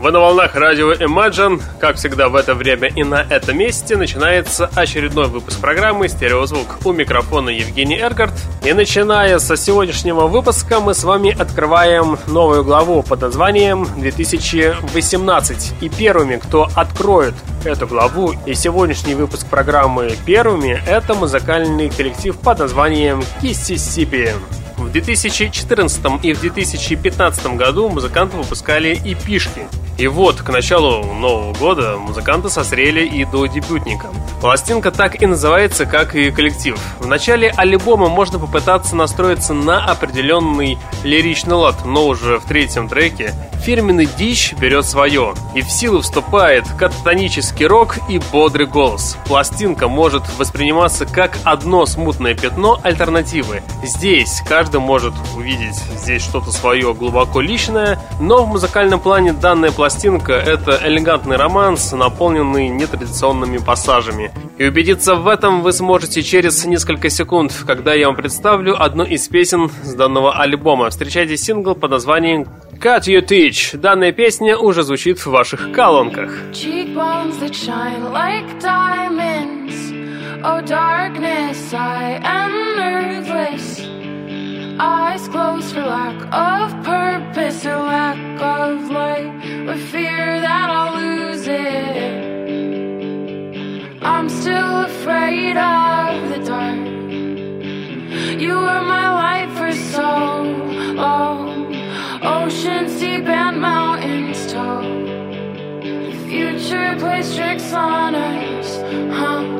Вы на волнах радио Imagine. Как всегда в это время и на этом месте начинается очередной выпуск программы «Стереозвук». У микрофона Евгений Эргард. И начиная со сегодняшнего выпуска мы с вами открываем новую главу под названием 2018. И первыми, кто откроет эту главу и сегодняшний выпуск программы первыми, это музыкальный коллектив под названием Киссисипи. В 2014 и в 2015 году музыканты выпускали и пишки. И вот, к началу Нового года музыканты созрели и до дебютника. Пластинка так и называется, как и коллектив. В начале альбома можно попытаться настроиться на определенный лиричный лад, но уже в третьем треке фирменный дичь берет свое, и в силу вступает кататонический рок и бодрый голос. Пластинка может восприниматься как одно смутное пятно альтернативы. Здесь каждый может увидеть здесь что-то свое глубоко личное, но в музыкальном плане данная пластинка – это элегантный романс, наполненный нетрадиционными пассажами. И убедиться в этом вы сможете через несколько секунд, когда я вам представлю одну из песен с данного альбома. Встречайте сингл под названием Cut You Teach. Данная песня уже звучит в ваших колонках. Oh, darkness, I am nerveless. Eyes closed for lack of purpose and lack of light. With fear that I'll lose it. I'm still afraid of the dark. You were my light for so long. Oceans deep and mountains tall. The future plays tricks on us, huh?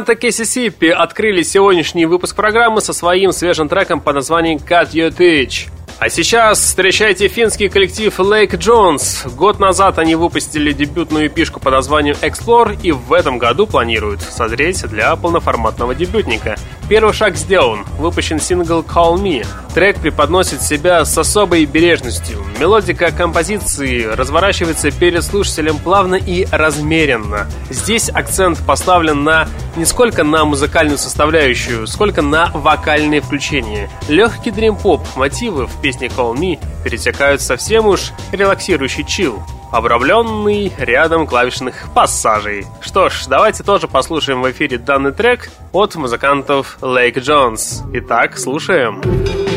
Музыканты Kississippi открыли сегодняшний выпуск программы со своим свежим треком под названием Cut Your Teeth. А сейчас встречайте финский коллектив Lake Jons. Год назад они выпустили дебютную EP -шку под названием Explore и в этом году планируют созреть для полноформатного дебютника. Первый шаг сделан. Выпущен сингл Call Me. Трек преподносит себя с особой бережностью. Мелодика композиции разворачивается перед слушателем плавно и размеренно. Здесь акцент поставлен на не сколько на музыкальную составляющую, сколько на вокальные включения. Легкий дрим-поп мотивы в песне Call Me перетекают совсем уж релаксирующий чил обрамленный рядом клавишных пассажей. Что ж, давайте тоже послушаем в эфире данный трек от музыкантов Lake Jones. Итак, слушаем. Слушаем.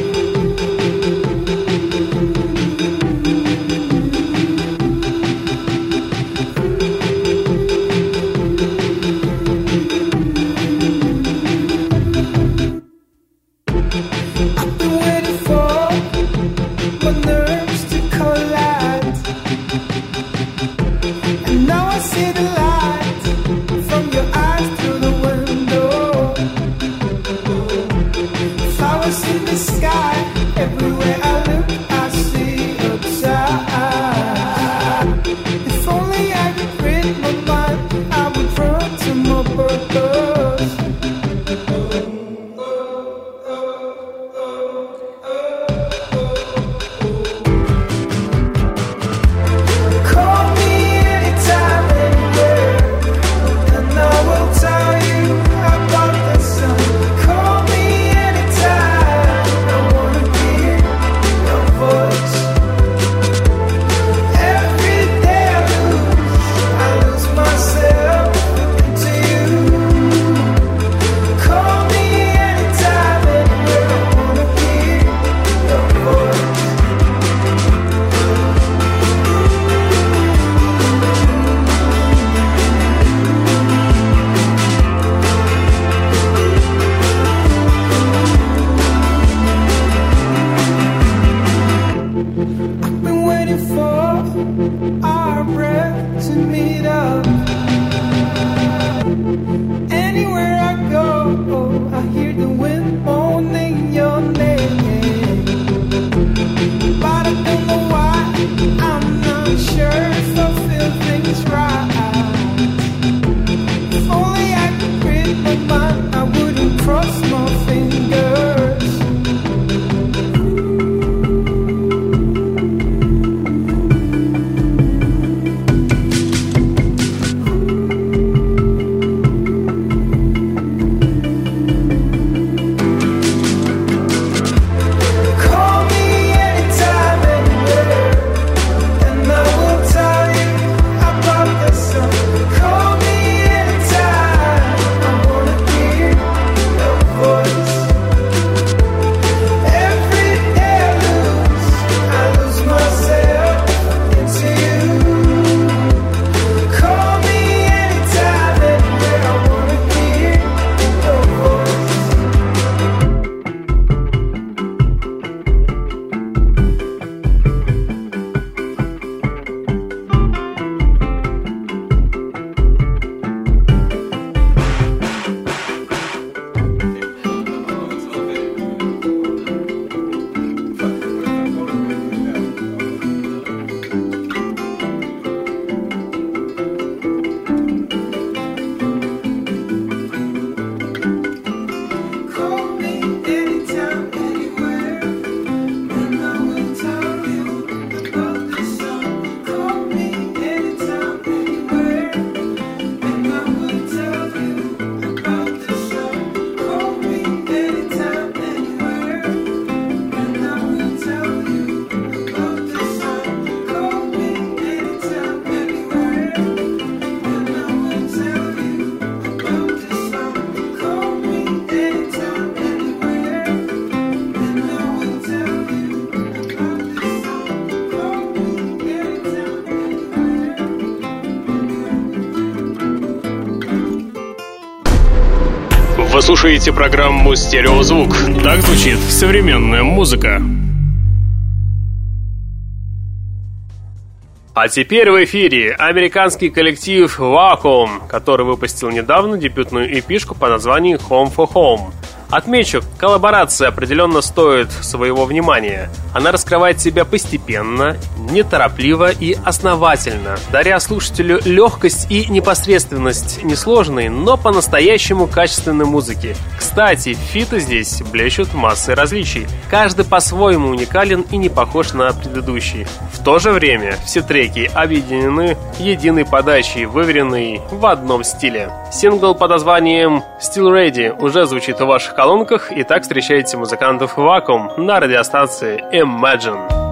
Слушаете программу «Стереозвук». Так звучит современная музыка. А теперь в эфире американский коллектив Vacuum, который выпустил недавно дебютную эпишку по названию Home for Home. Отмечу, коллаборация определенно стоит своего внимания. Она раскрывает себя постепенно, неторопливо и основательно, даря слушателю легкость и непосредственность несложной, но по-настоящему качественной музыки. Кстати, фиты здесь блещут массой различий. Каждый по-своему уникален и не похож на предыдущий. В то же время все треки объединены единой подачей, выверенной в одном стиле. Сингл под названием Still Ready уже звучит в ваших колонках, и так встречаете музыкантов Vacuum на радиостанции Imagine.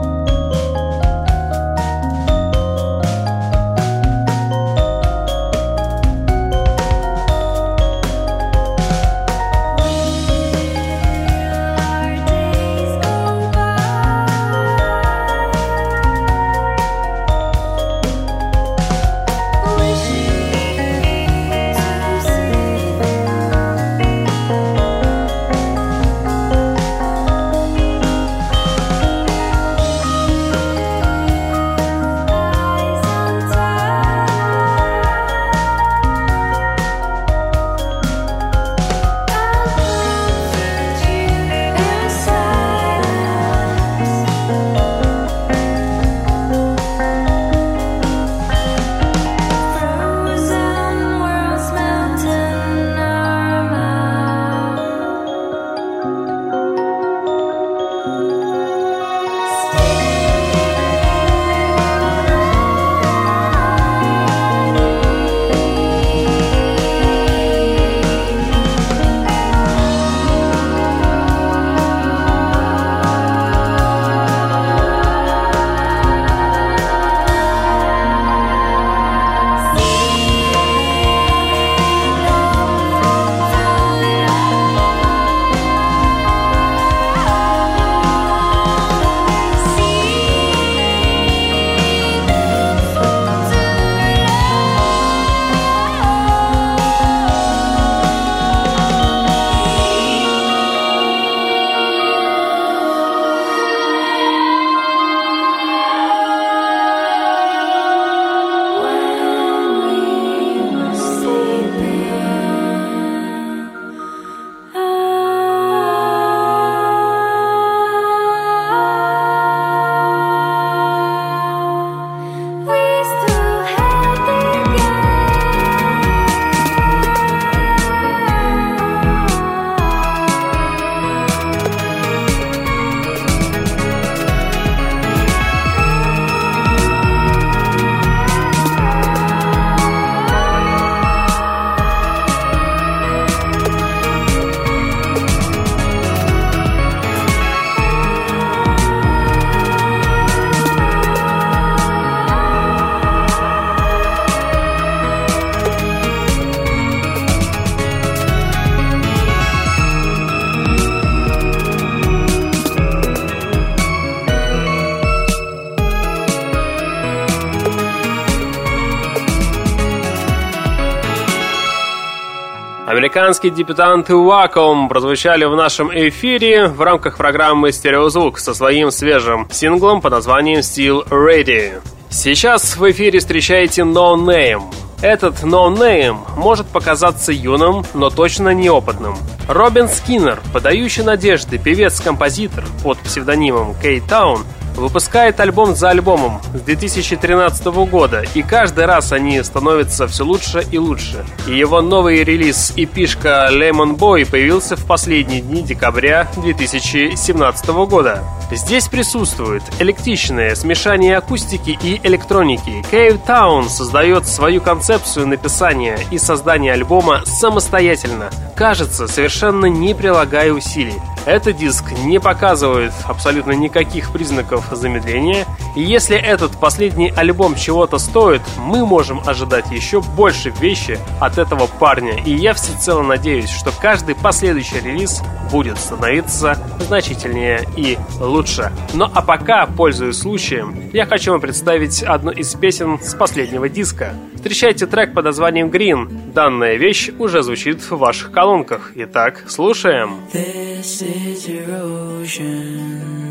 Американские дебютанты Wacom прозвучали в нашем эфире в рамках программы «Стереозвук» со своим свежим синглом под названием «Still Ready». Сейчас в эфире встречаете No Name. Этот No Name может показаться юным, но точно неопытным. Робин Скиннер, подающий надежды певец-композитор под псевдонимом K-Town, выпускает альбом за альбомом с 2013 года, и каждый раз они становятся все лучше и лучше. И его новый релиз и пишка Lemon Boy появился в последние дни декабря 2017 года. Здесь присутствует электричное смешание акустики и электроники. Cave Town создает свою концепцию написания и создания альбома самостоятельно, кажется, совершенно не прилагая усилий. Этот диск не показывает абсолютно никаких признаков замедления, и если этот последний альбом чего-то стоит, мы можем ожидать еще больше вещи от этого парня, и я всецело надеюсь, что каждый последующий релиз будет становиться значительнее и лучше. Ну а пока, пользуясь случаем, я хочу вам представить одну из песен с последнего диска. Встречайте трек под названием Green. Данная вещь уже звучит в ваших колонках. Итак, слушаем. This is erosion.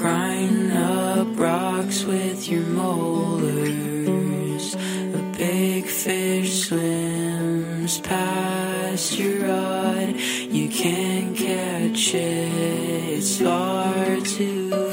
Crying up rocks with your molars. A big fish swims past your rod. You can't catch it, it's far too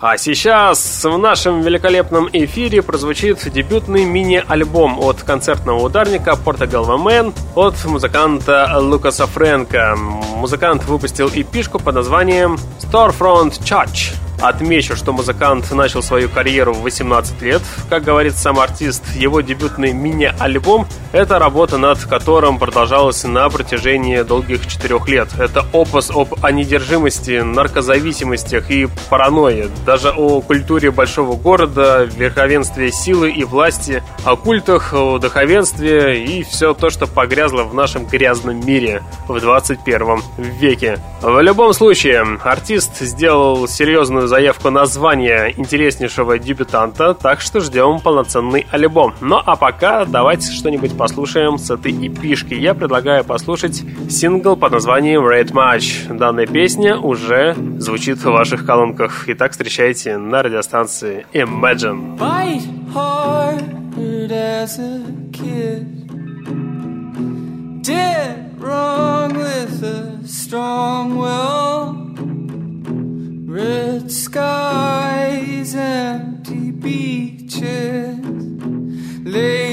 А сейчас в нашем великолепном эфире прозвучит дебютный мини-альбом от концертного ударника Portugal Man от музыканта Лукаса Фрэнка. Музыкант выпустил эпишку под названием Storefront Church. Отмечу, что музыкант начал свою карьеру в 18 лет. Как говорит сам артист, его дебютный мини-альбом – это работа, над которым продолжалась на протяжении долгих четырех лет. Это опус об онедержимости, наркозависимостях и паранойи. Даже о культуре большого города, верховенстве силы и власти, о культах, о духовенстве и все то, что погрязло в нашем грязном мире в 21 веке. В любом случае, артист сделал серьезную заявку названия интереснейшего дебютанта, так что ждем полноценный альбом. Ну а пока давайте что-нибудь послушаем с этой эпишки. Я предлагаю послушать сингл под названием Red Match. Данная песня уже звучит в ваших колонках. Итак, встречайте на радиостанции Imagine. Did wrong with a strong will. Red skies, empty beaches. Lay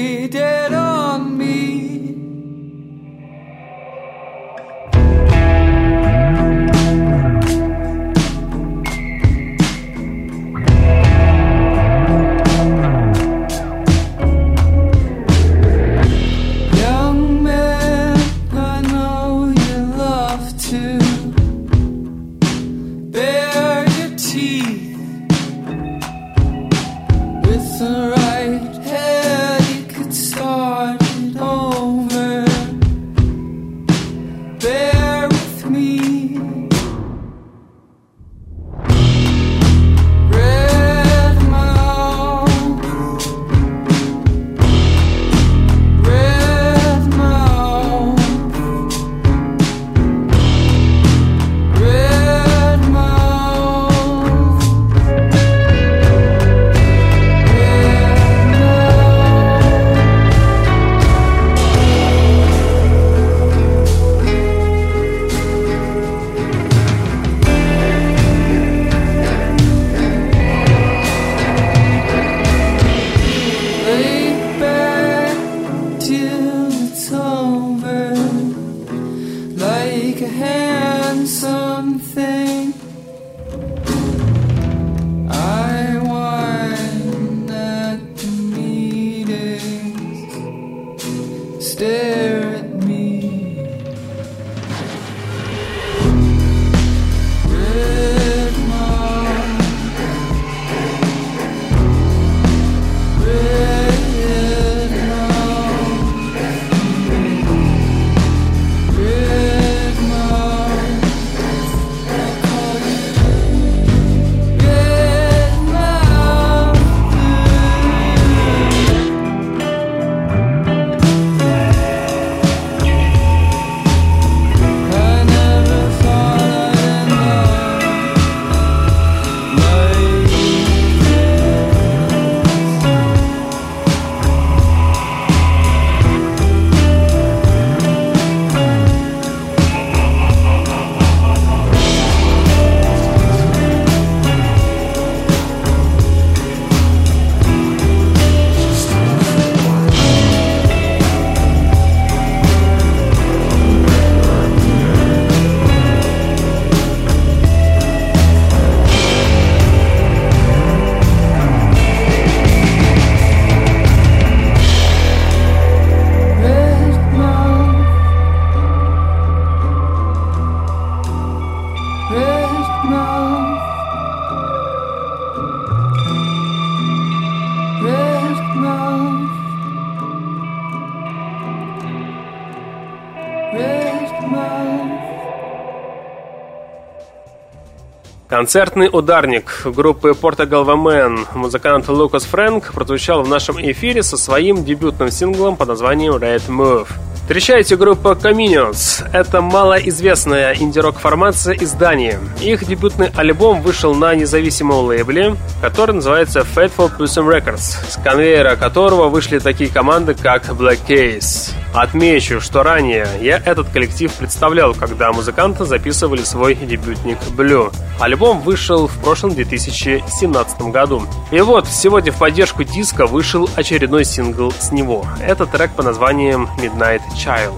Концертный ударник группы Portugal The Man, музыкант Лукас Фрэнк, прозвучал в нашем эфире со своим дебютным синглом под названием Red Move. Встречайте группа Communions. Это малоизвестная инди-рок формация из Дании. Их дебютный альбом вышел на независимом лейбле, который называется Fateful Pussum Records, с конвейера которого вышли такие команды, как Black Case. Отмечу, что ранее я этот коллектив представлял, когда музыканты записывали свой дебютник Blue. Альбом вышел в прошлом 2017 году. И вот, сегодня в поддержку диска вышел очередной сингл с него. Это трек по названием Midnight Child.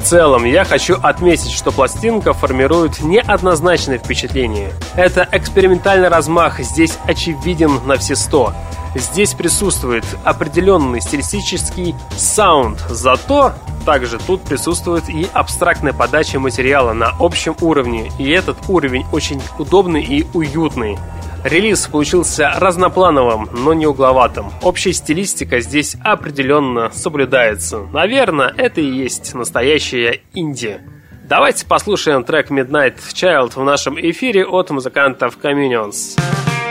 В целом, я хочу отметить, что пластинка формирует неоднозначное впечатление. Это экспериментальный размах здесь очевиден на все сто. Здесь присутствует определенный стилистический саунд, зато также тут присутствует и абстрактная подача материала на общем уровне, и этот уровень очень удобный и уютный. Релиз получился разноплановым, но не угловатым. Общая стилистика здесь определенно соблюдается. Наверное, это и есть настоящая инди. Давайте послушаем трек Midnight Child в нашем эфире от музыкантов Communions. stuck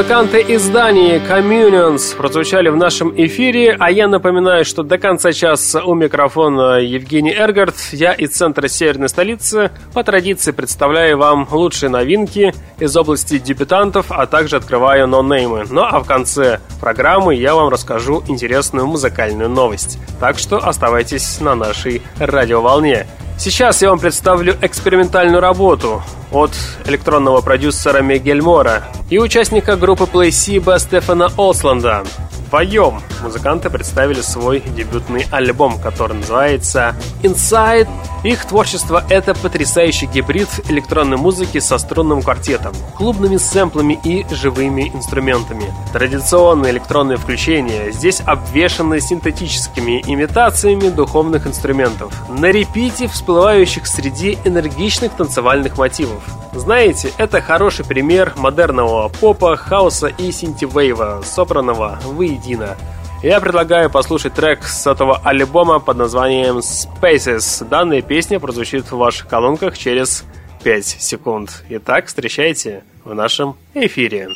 Музыканты из Дании Communions прозвучали в нашем эфире, а я напоминаю, что до конца часа у микрофона Евгений Эргард, я из центра северной столицы, по традиции представляю вам лучшие новинки из области дебютантов, а также открываю нонеймы. Ну а в конце программы я вам расскажу интересную музыкальную новость. Так что оставайтесь на нашей радиоволне. Сейчас я вам представлю экспериментальную работу от электронного продюсера Мигель Мора и участника группы Placebo Стефана Олсланда. Вдвоем музыканты представили свой дебютный альбом, который называется Inside. Их творчество — это потрясающий гибрид электронной музыки со струнным квартетом, клубными сэмплами и живыми инструментами. Традиционные электронные включения здесь обвешаны синтетическими имитациями духовных инструментов, на репите всплывающих среди энергичных танцевальных мотивов. Знаете, это хороший пример модерного попа, хаоса и синтивейва, собранного воедино. Я предлагаю послушать трек с этого альбома под названием Spaces. Данная песня прозвучит в ваших колонках через 5 секунд. Итак, встречайте в нашем эфире.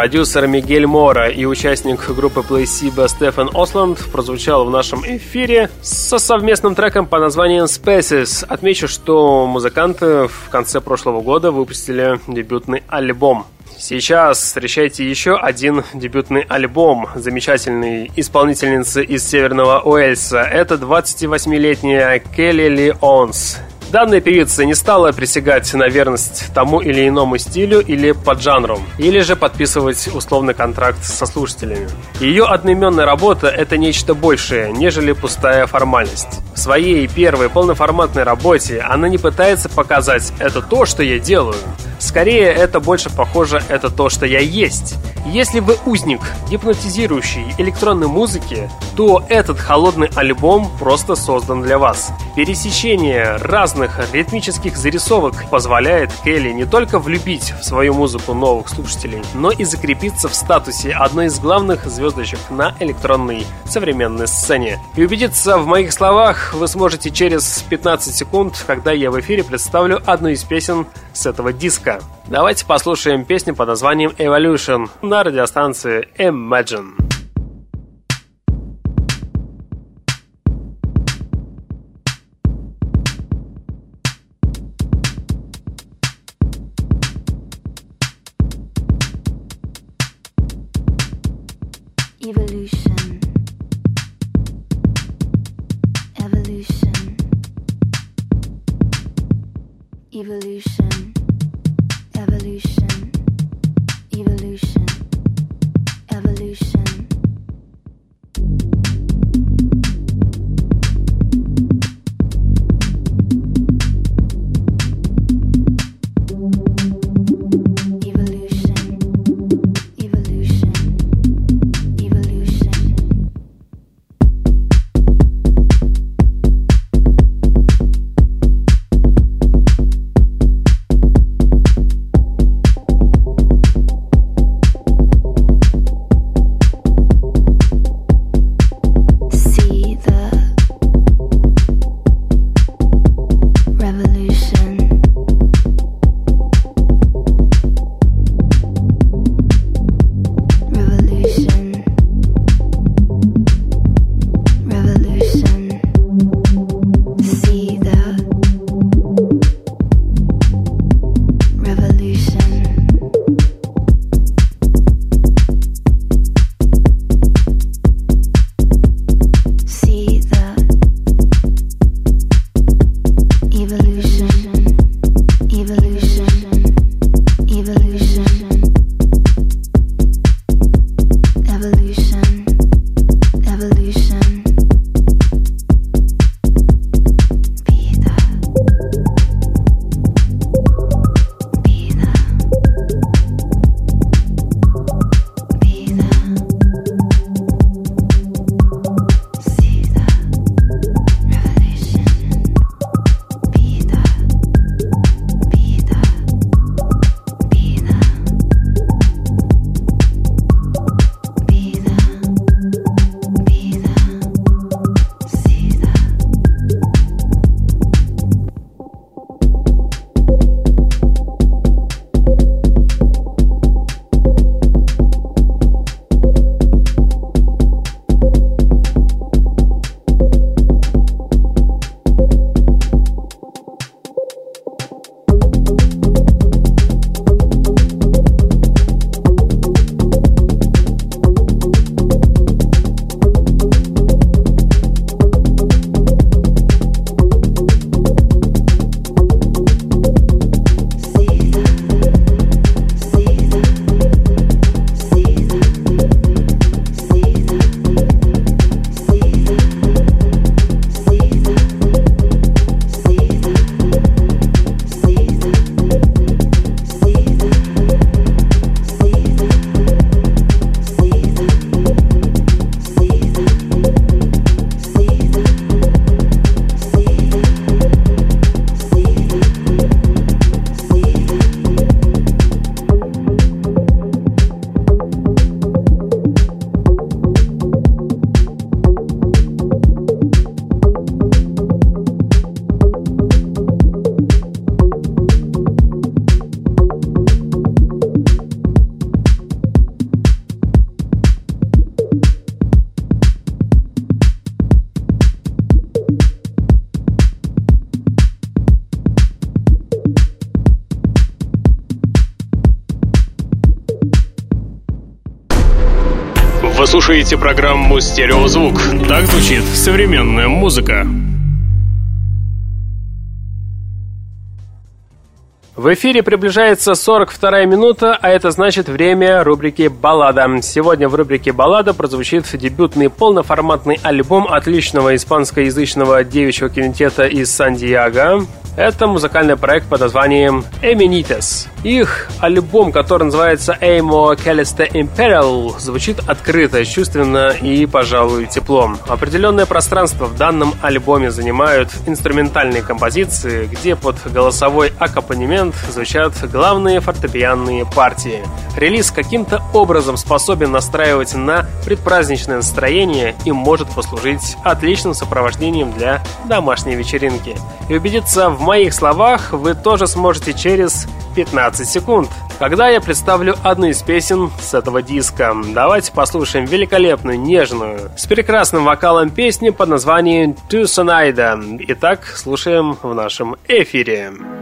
Продюсер Мигель Мора и участник группы Placebo Стефан Осланд прозвучал в нашем эфире со совместным треком по названием Spaces. Отмечу, что музыканты в конце прошлого года выпустили дебютный альбом. Сейчас встречайте еще один дебютный альбом замечательной исполнительницы из Северного Уэльса. Это 28-летняя Келли Ли Онс. Данная певица не стала присягать на верность тому или иному стилю или поджанру, или же подписывать условный контракт со слушателями. Ее одноименная работа – это нечто большее, нежели пустая формальность. В своей первой полноформатной работе она не пытается показать «это то, что я делаю». Скорее, это больше похоже «это то, что я есть». Если вы узник гипнотизирующей электронной музыки, то этот холодный альбом просто создан для вас. Пересечение разных ритмических зарисовок позволяет Келли не только влюбить в свою музыку новых слушателей, но и закрепиться в статусе одной из главных звездочек на электронной современной сцене. И убедиться в моих словах вы сможете через 15 секунд, когда я в эфире представлю одну из песен с этого диска. Давайте послушаем песню под названием Evolution на радиостанции Imagine. Слушаете программу «Стереозвук». Так звучит современная музыка. В эфире приближается 42 минута, а это значит время рубрики «Баллада». Сегодня в рубрике «Баллада» прозвучит дебютный полноформатный альбом отличного испанскоязычного девичьего кинотета из Сан-Диего. Это музыкальный проект под названием Eminites. Их альбом, который называется Amo Calista Imperial, звучит открыто, чувственно и, пожалуй, теплом. Определенное пространство в данном альбоме занимают инструментальные композиции, где под голосовой аккомпанемент звучат главные фортепианные партии. Релиз каким-то образом способен настраивать на предпраздничное настроение и может послужить отличным сопровождением для домашней вечеринки. И убедиться в моих словах вы тоже сможете через 15 секунд, когда я представлю одну из песен с этого диска. Давайте послушаем великолепную, нежную, с прекрасным вокалом песни под названием «Тусонайда». Итак, слушаем в нашем эфире. Sonido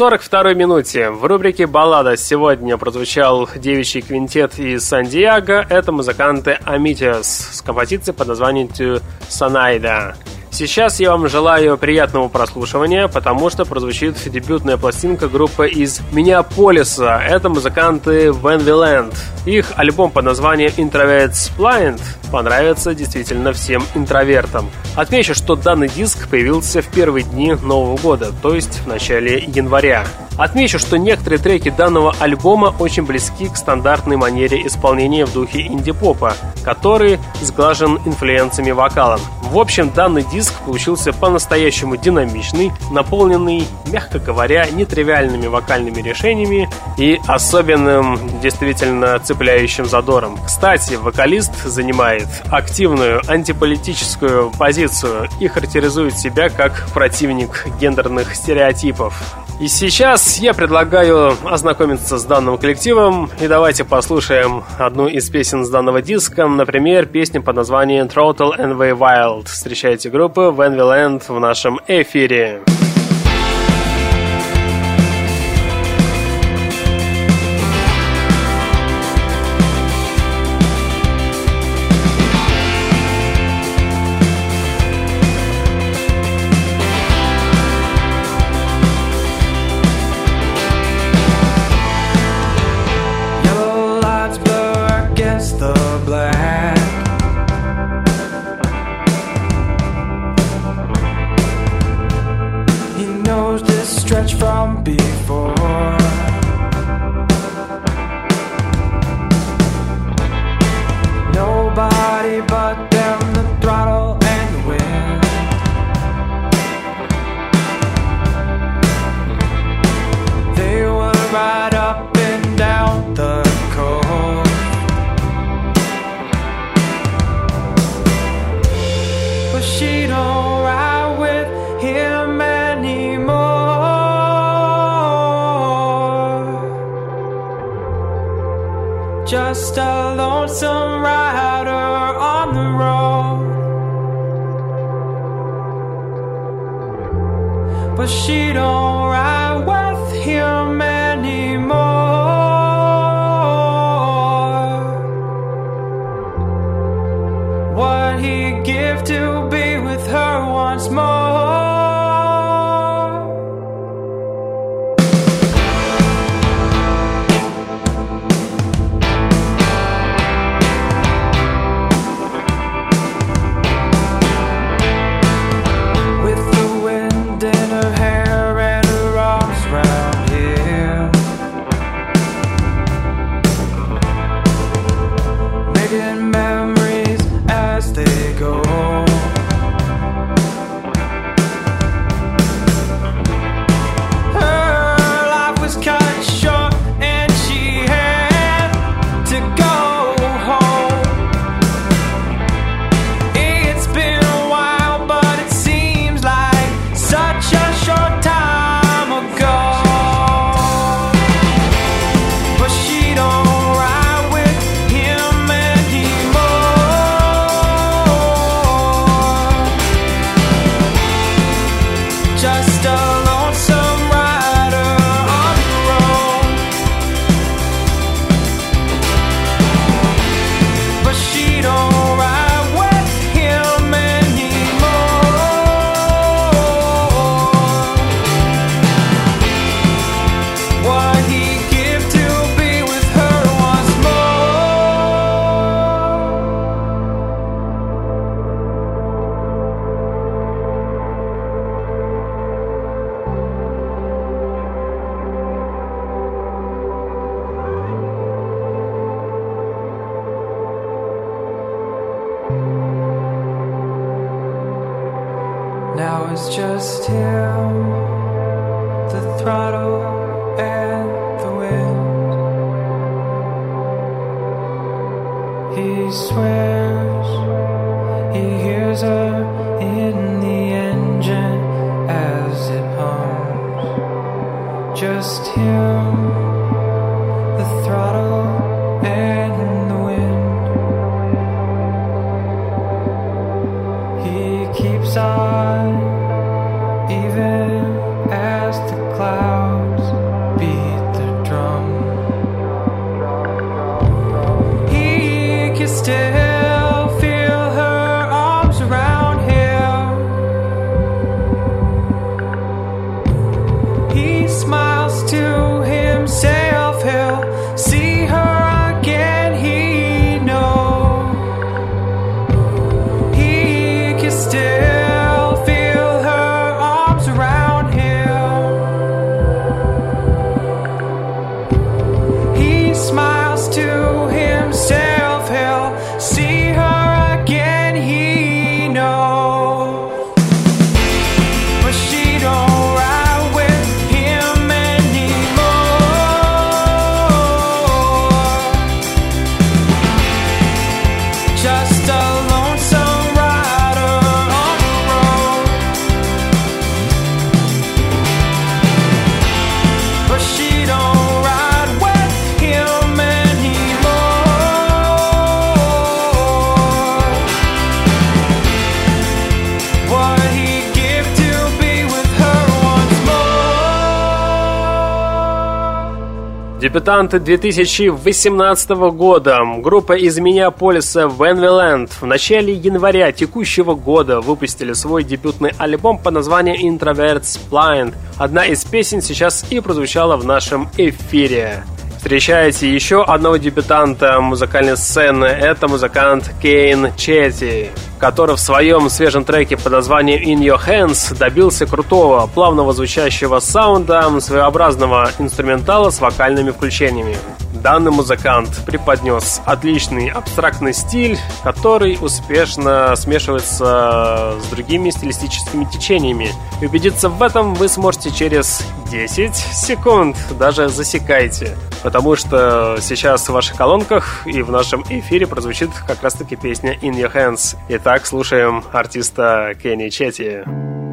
42-й минуте в рубрике «Баллада» сегодня прозвучал девичий квинтет из Сан-Диего. Это музыканты Амитиас с композицией под названием «To Санайда». Сейчас я вам желаю приятного прослушивания, потому что прозвучит дебютная пластинка группы из Миннеаполиса. Это музыканты Van Viland. Их альбом под названием Introverts Blind понравится действительно всем интровертам. Отмечу, что данный диск появился в первые дни Нового года, то есть в начале января. Отмечу, что некоторые треки данного альбома очень близки к стандартной манере исполнения в духе инди-попа, который сглажен инфлюенциями вокалом. В общем, данный диск получился по-настоящему динамичный, наполненный, мягко говоря, нетривиальными вокальными решениями и особенным, действительно цепляющим задором. Кстати, вокалист занимает активную антиполитическую позицию и характеризует себя как противник гендерных стереотипов. И сейчас я предлагаю ознакомиться с данным коллективом, и давайте послушаем одну из песен с данного диска, например, песню под названием Throttle and Way Wild. Встречайте группу Van Viland в нашем эфире. Yellow «Дебютанты 2018 года» группа из Миннеаполиса Венвиленд в начале января текущего года выпустили свой дебютный альбом под названием «Introverts Blind». Одна из песен сейчас и прозвучала в нашем эфире. Встречаете еще одного дебютанта музыкальной сцены. Это музыкант Кейн Чети который в своем свежем треке под названием In Your Hands добился крутого, плавного звучащего саунда, своеобразного инструментала с вокальными включениями. Данный музыкант преподнес отличный абстрактный стиль, который успешно смешивается с другими стилистическими течениями. И убедиться в этом вы сможете через 10 секунд, даже засекайте потому что сейчас в ваших колонках и в нашем эфире прозвучит как раз-таки песня «In Your Hands». Итак, слушаем артиста Кенни Четти. Четти.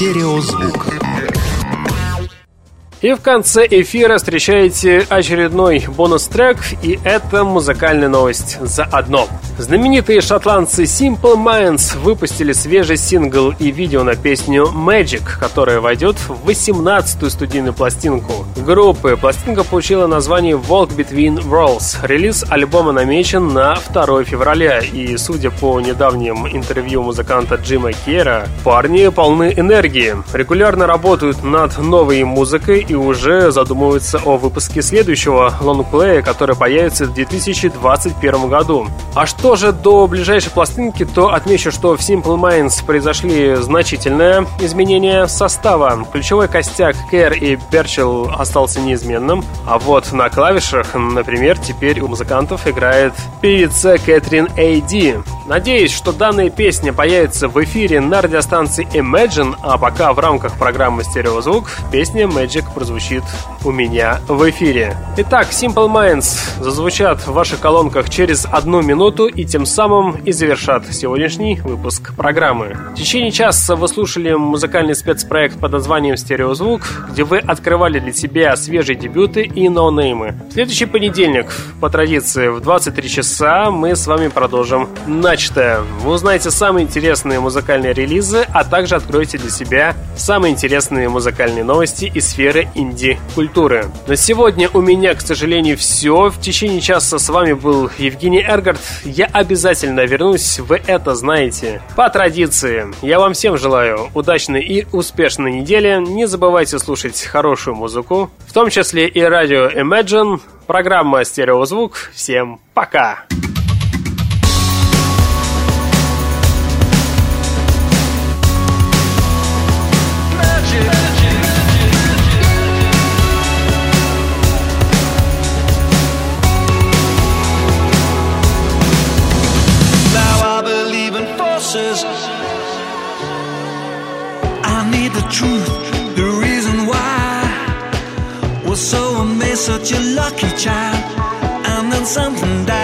Стереозвук. И в конце эфира встречаете очередной бонус-трек, и это музыкальная новость заодно. Знаменитые шотландцы Simple Minds выпустили свежий сингл и видео на песню Magic, которая войдет в 18-ю студийную пластинку группы. Пластинка получила название Walk Between Worlds. Релиз альбома намечен на 2 февраля, и судя по недавним интервью музыканта Джима Кера, парни полны энергии, регулярно работают над новой музыкой и уже задумываются о выпуске следующего лонгплея, который появится в 2021 году. А что же до ближайшей пластинки, то отмечу, что в Simple Minds произошли значительные изменения состава. Ключевой костяк Кэр и Берчел остался неизменным, а вот на клавишах, например, теперь у музыкантов играет певица Кэтрин Эйди. Надеюсь, что данная песня появится в эфире на радиостанции Imagine, а пока в рамках программы «Стереозвук» песня Magic прозвучит у меня в эфире. Итак, Simple Minds зазвучат в ваших колонках через одну минуту и тем самым и завершат сегодняшний выпуск программы. В течение часа вы слушали музыкальный спецпроект под названием «Стереозвук», где вы открывали для себя свежие дебюты и ноунеймы. В следующий понедельник, по традиции, в 23 часа мы с вами продолжим начатое. Вы узнаете самые интересные музыкальные релизы, а также откроете для себя самые интересные музыкальные новости из сферы инди-культуры. На сегодня у меня, к сожалению, все. В течение часа с вами был Евгений Эргард. Я обязательно вернусь, вы это знаете. По традиции, я вам всем желаю удачной и успешной недели. Не забывайте слушать хорошую музыку, в том числе и радио Imagine, программа «Стереозвук». Всем пока! Now such a lucky child, and then something died.